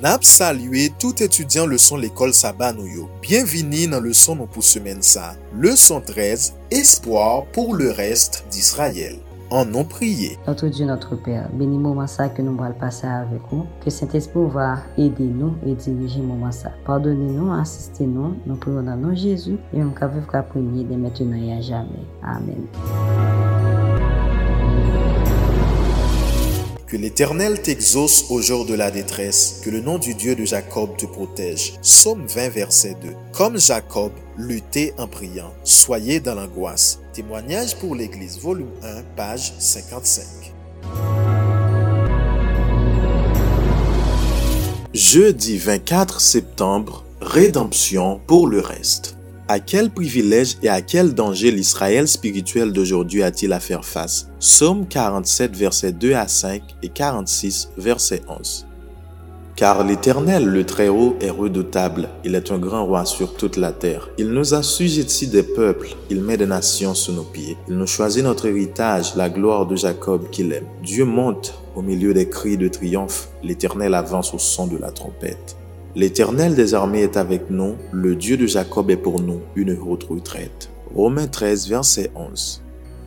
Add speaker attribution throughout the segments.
Speaker 1: Nap salue tout étudiant leçon l'école Saba nou yo. Bienvenue dans leçon nou pou semaine sa. Leçon 13, Espoir pour le reste d'Israël. En non prié.
Speaker 2: Notre Dieu, notre Père, bénis moment ça que nous allons passer avec vous. Que Saint-Esprit va aider nous et diriger moment ça. Pardonnez-nous, assistez-nous. Nous prions dans nom de Jésus et on va vivre prier de maintenant et à jamais. Amen.
Speaker 1: Que l'Éternel t'exauce au jour de la détresse, que le nom du Dieu de Jacob te protège. Psaume 20, verset 2. Comme Jacob, luttez en priant, soyez dans l'angoisse. Témoignage pour l'Église, volume 1, page 55. Jeudi 24 septembre, rédemption pour le reste. À quel privilège et à quel danger l'Israël spirituel d'aujourd'hui a-t-il à faire face? Somme 47, versets 2 à 5 et 46, verset 11. Car l'Éternel, le Très-Haut, est redoutable. Il est un grand roi sur toute la terre. Il nous a assujettis des peuples. Il met des nations sous nos pieds. Il nous choisit notre héritage, la gloire de Jacob qu'il aime. Dieu monte au milieu des cris de triomphe. L'Éternel avance au son de la trompette. L'Éternel des armées est avec nous, le Dieu de Jacob est pour nous une haute retraite. Romains 13, verset 11.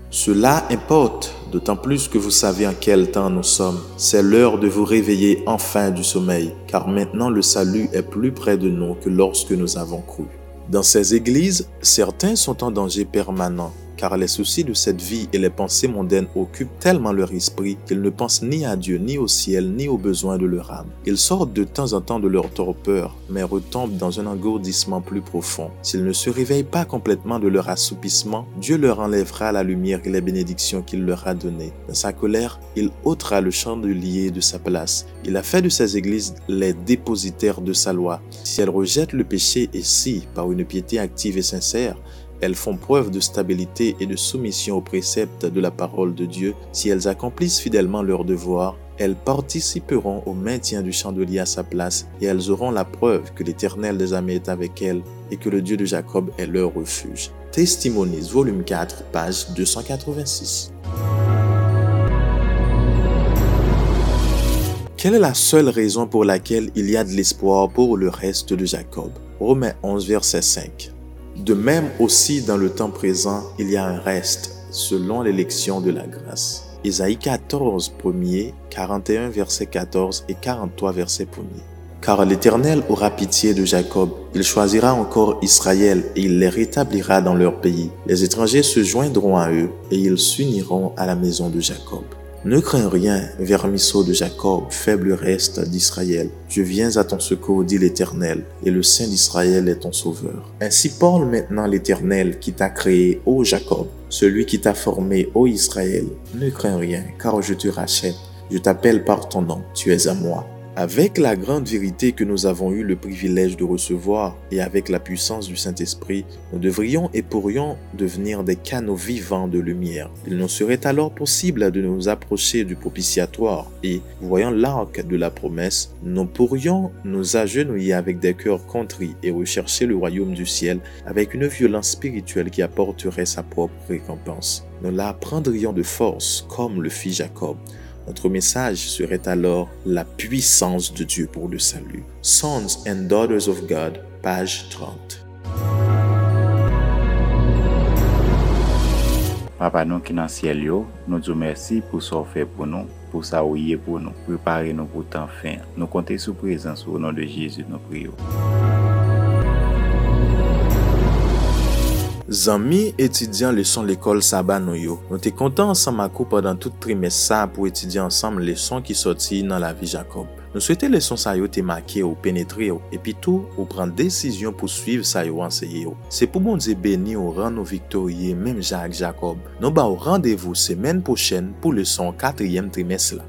Speaker 1: Cela importe, d'autant plus que vous savez en quel temps nous sommes. C'est l'heure de vous réveiller enfin du sommeil, car maintenant le salut est plus près de nous que lorsque nous avons cru. Dans ces églises, certains sont en danger permanent car les soucis de cette vie et les pensées mondaines occupent tellement leur esprit qu'ils ne pensent ni à Dieu, ni au ciel, ni aux besoins de leur âme. Ils sortent de temps en temps de leur torpeur, mais retombent dans un engourdissement plus profond. S'ils ne se réveillent pas complètement de leur assoupissement, Dieu leur enlèvera la lumière et les bénédictions qu'il leur a données. Dans sa colère, il ôtera le chandelier de sa place. Il a fait de ces églises les dépositaires de sa loi. Si elles rejettent le péché et si, par une piété active et sincère, elles font preuve de stabilité et de soumission aux préceptes de la parole de Dieu. Si elles accomplissent fidèlement leur devoir, elles participeront au maintien du chandelier à sa place et elles auront la preuve que l'Éternel des armées est avec elles et que le Dieu de Jacob est leur refuge. Testimonies, volume 4, page 286. Quelle est la seule raison pour laquelle il y a de l'espoir pour le reste de Jacob? Romains 11, verset 5. De même aussi dans le temps présent, il y a un reste selon l'élection de la grâce. Isaïe 14, 1er, 41, verset 14 et 43, verset 1er. Car l'Éternel aura pitié de Jacob, il choisira encore Israël et il les rétablira dans leur pays. Les étrangers se joindront à eux et ils s'uniront à la maison de Jacob. Ne crains rien, vermisseau de Jacob, faible reste d'Israël. Je viens à ton secours, dit l'Éternel, et le Saint d'Israël est ton sauveur. Ainsi parle maintenant l'Éternel qui t'a créé, ô Jacob, celui qui t'a formé, ô Israël. Ne crains rien, car je te rachète. Je t'appelle par ton nom, tu es à moi. Avec la grande vérité que nous avons eu le privilège de recevoir et avec la puissance du Saint-Esprit, nous devrions et pourrions devenir des canaux vivants de lumière. Il nous serait alors possible de nous approcher du propitiatoire et, voyant l'arc de la promesse, nous pourrions nous agenouiller avec des cœurs contris et rechercher le royaume du ciel avec une violence spirituelle qui apporterait sa propre récompense. Nous la prendrions de force comme le fit Jacob. Notre message serait alors la puissance de Dieu pour le salut. Sons and Daughters of God, page 30.
Speaker 3: Papa nou ki nan siel yo, nou djou mersi pou sa ou fe pou nou, pou sa ou ye pou nou, prepare nou pou tan fin. Nou konte sou prezans ou nou de Jezu nou priyo.
Speaker 1: Zanmi etidyan leson l'ekol saba nou yo. Nou te kontan ansan makou padan tout trimes sa pou etidyan ansam leson ki soti nan la vi Jacob. Nou souwete leson sa yo te make ou penetre yo, epi tou ou pran desisyon pou suiv sa yo anseye yo. Se pou bon di beni ou ran nou viktorye menm Jacques Jacob. Nou ba ou randevou semen pou chen pou leson katriyem trimes la.